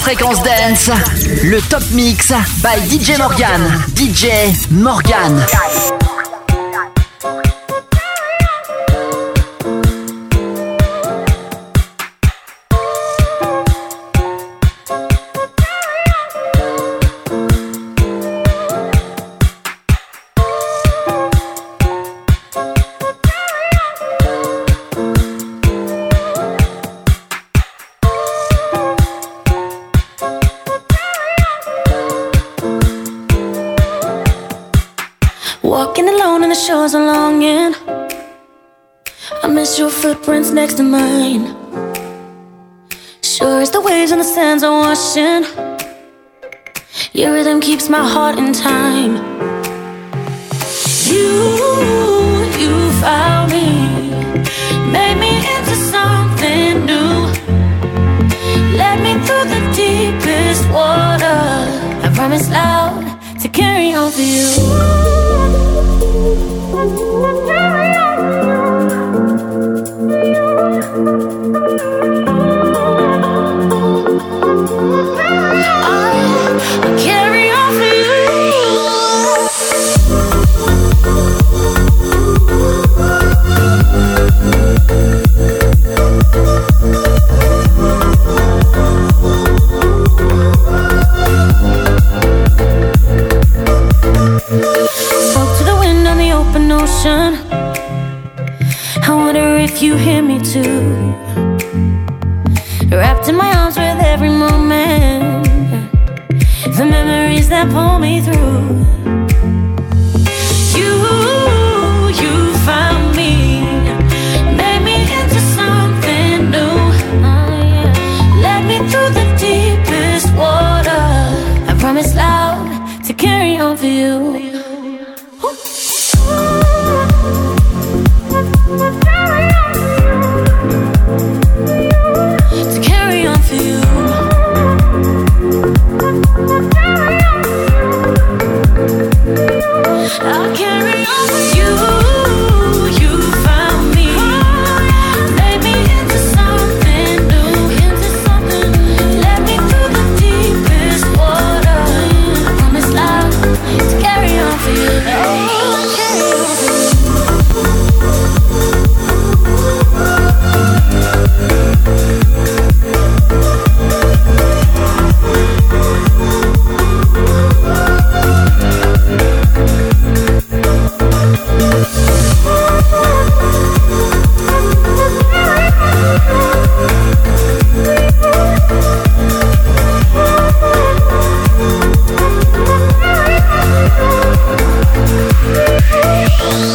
Fréquence Dance, le top mix by DJ Morgan. DJ Morgan. Shores are longing. I miss your footprints next to mine. Sure as the waves and the sands are washing. Your rhythm keeps my heart in time. You, you found me, made me into something new. Led me through the deepest water. I promise loud to carry on for you.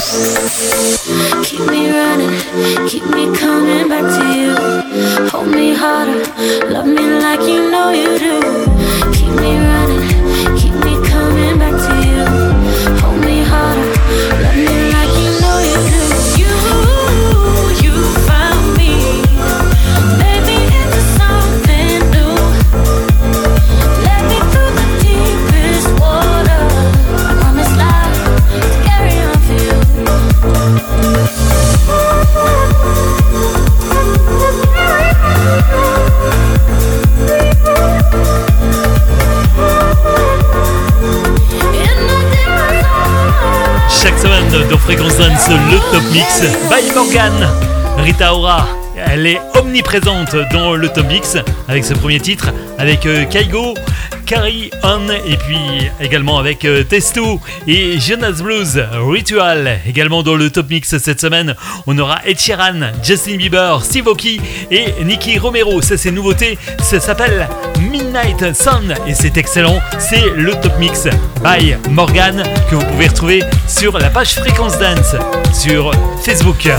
Keep me running, keep me coming back to you. Hold me harder, love me like you by Morgan. Rita Ora, elle est omniprésente dans le Top Mix avec ce premier titre, avec euh, Kaigo, Carry On et puis également avec euh, Testo et Jonas Blues Ritual. Également dans le Top Mix cette semaine, on aura Ed Sheeran, Justin Bieber, Steve Aoki et Nicky Romero. Ça c'est nouveauté, ça s'appelle Midnight Sun et c'est excellent. C'est le Top Mix by Morgan que vous pouvez retrouver sur la page Fréquence Dance sur Facebook.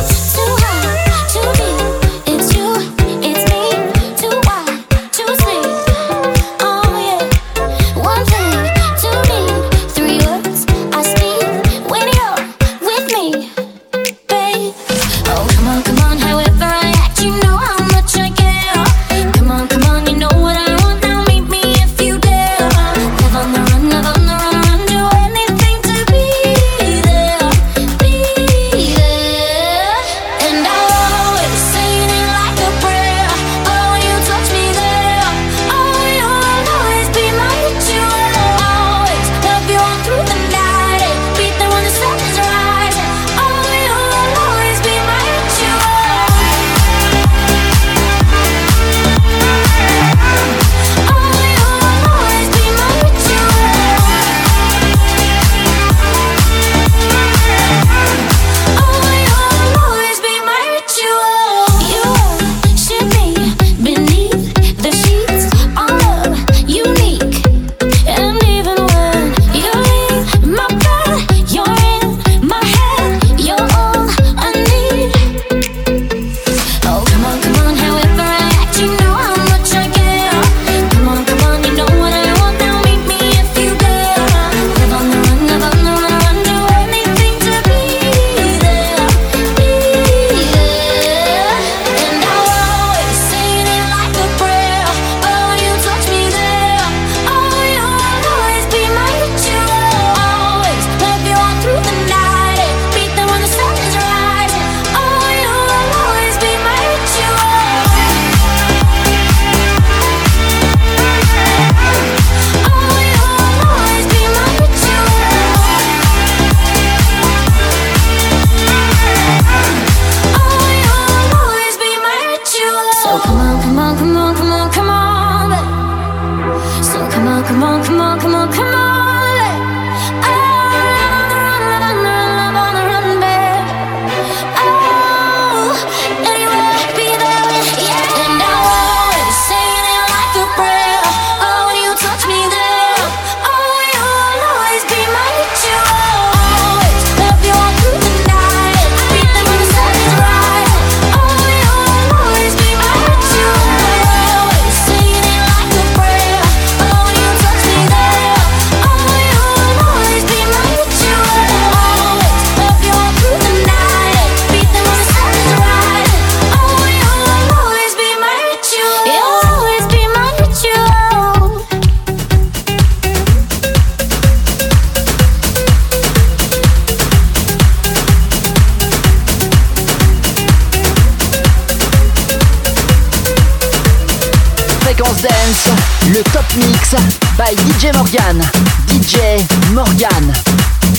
By DJ Morgan. DJ Morgan.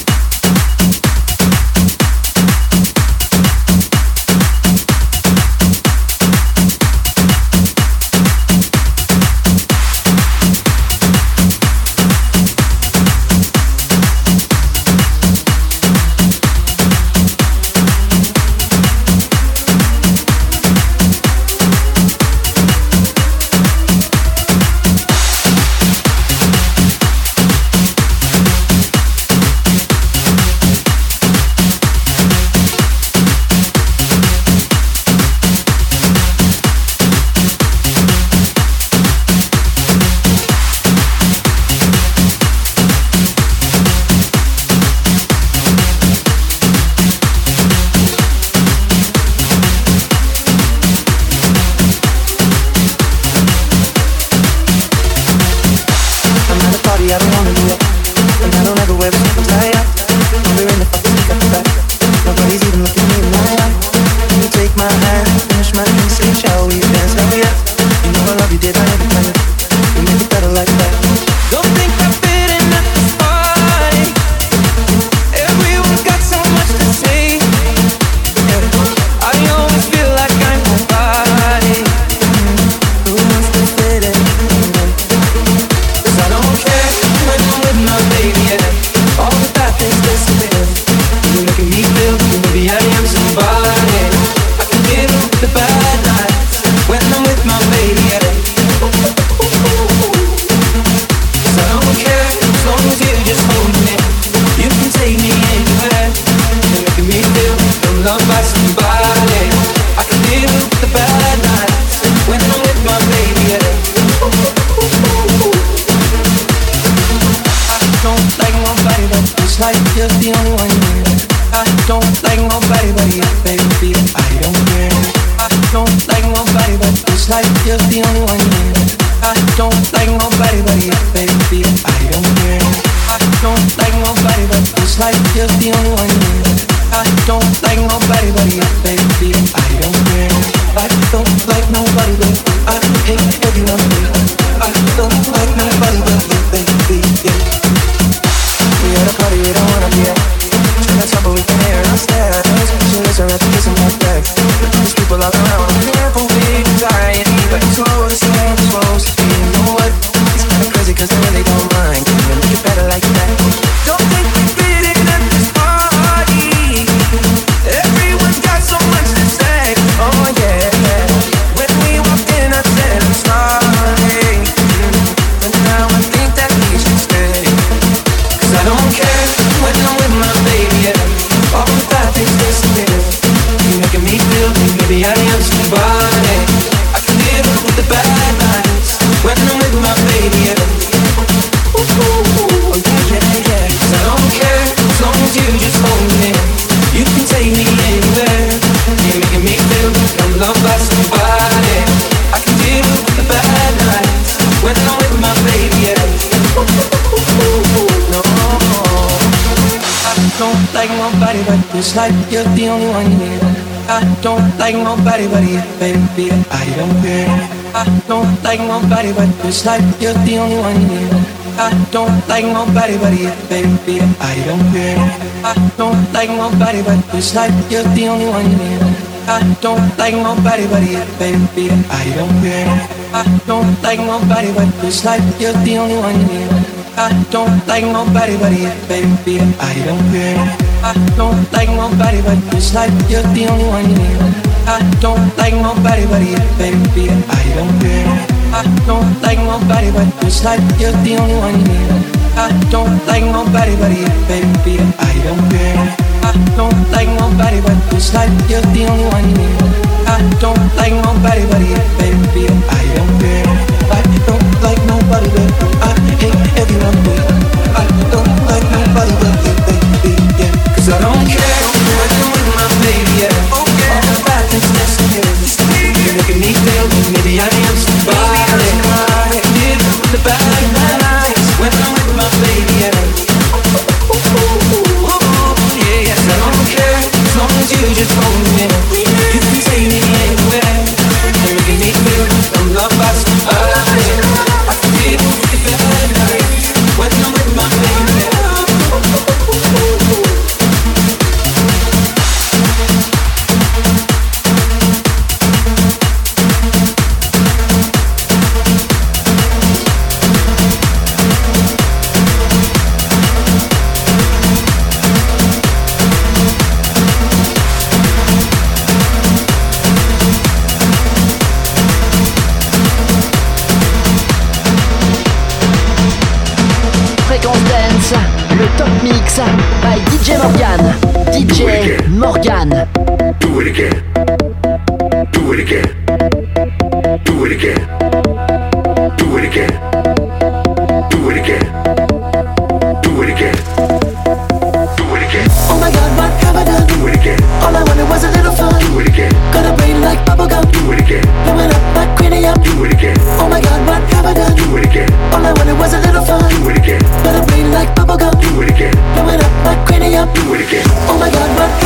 did I like you're the only one here. I don't like nobody but you, baby. I don't care. I don't like nobody but it's like you're the only one here. I don't like nobody but you, baby. I don't care. I don't like nobody but it's like you're the only one here. I don't like nobody but you, baby. I don't care. I don't like nobody but it's like you're the only one need. I don't like nobody but you, baby. I don't care. I don't like nobody but it's like you're the only one you need. I don't like nobody but you, baby. I don't care. I don't like nobody but it's like you're the only one you need. I don't like nobody but you, baby. I don't care. I don't like nobody but it's like you're the only one you need. Mix by DJ Morgan. DJ Morgan. Do it again. Do it again. Do it again. Do it again. Do it again. Do it again. Do it again. Oh my God, what have I done? Do it again. All I wanted was a little fun. Do it again. Got a brain like bubblegum. Do it again. Blowing up like cranium. Do it again. Oh my God, what have I done? Do it again. All I wanted was a little fun. Do it again. Got a brain like bubblegum. Do it again. Up. Do it again. Oh my God, what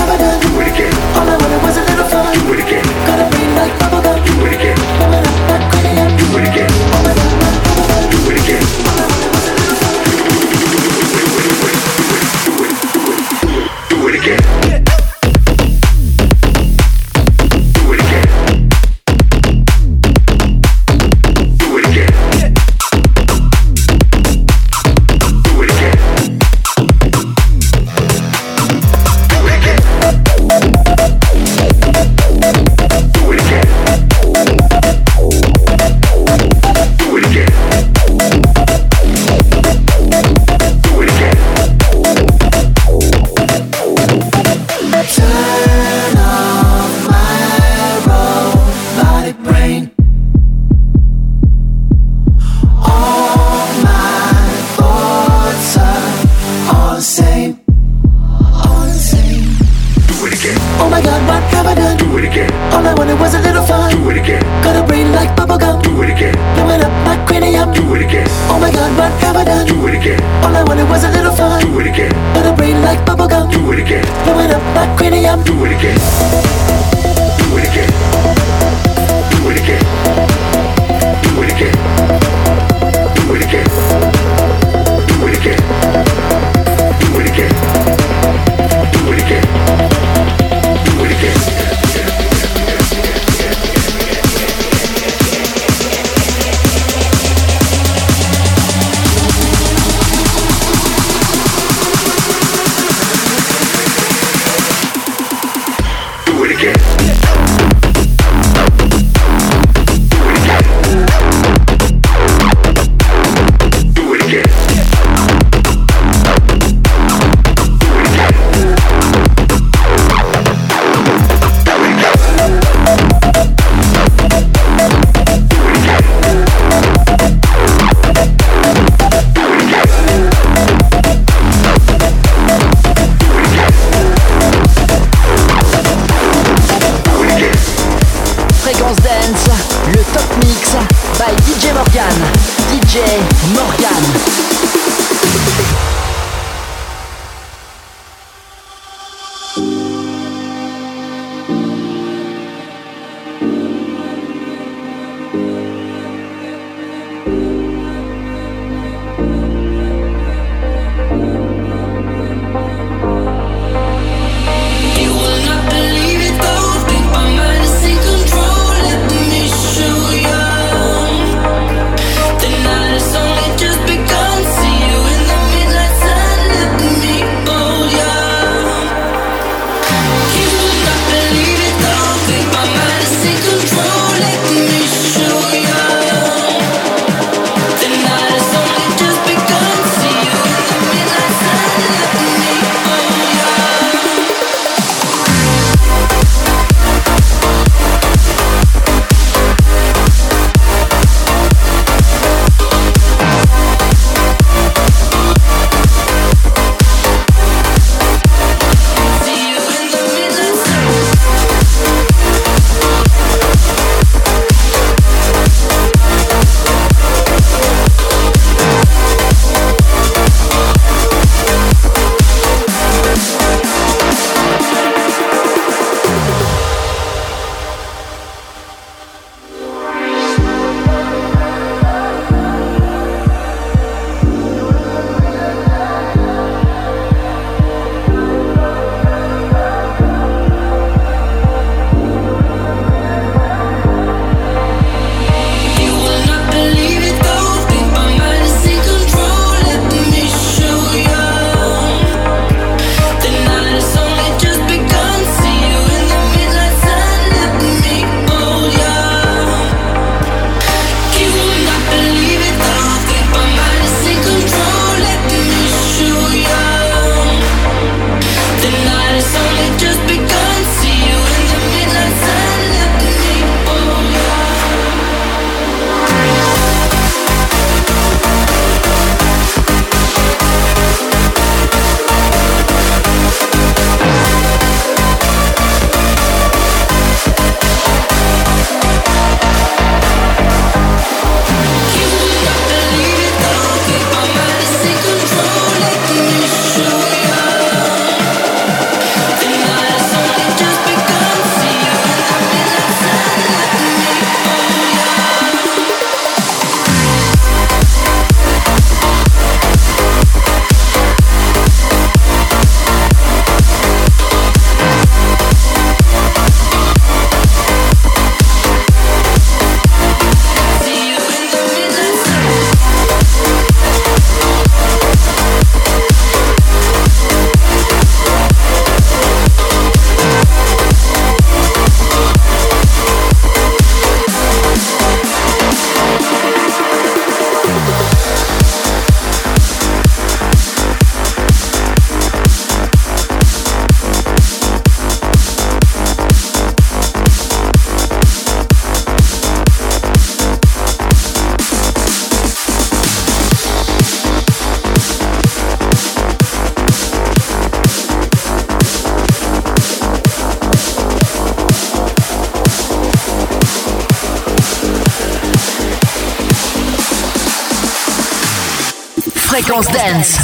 Dance.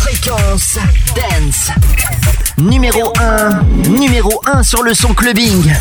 Fréquence Dance. Numéro 1. Numéro 1 sur le son clubbing.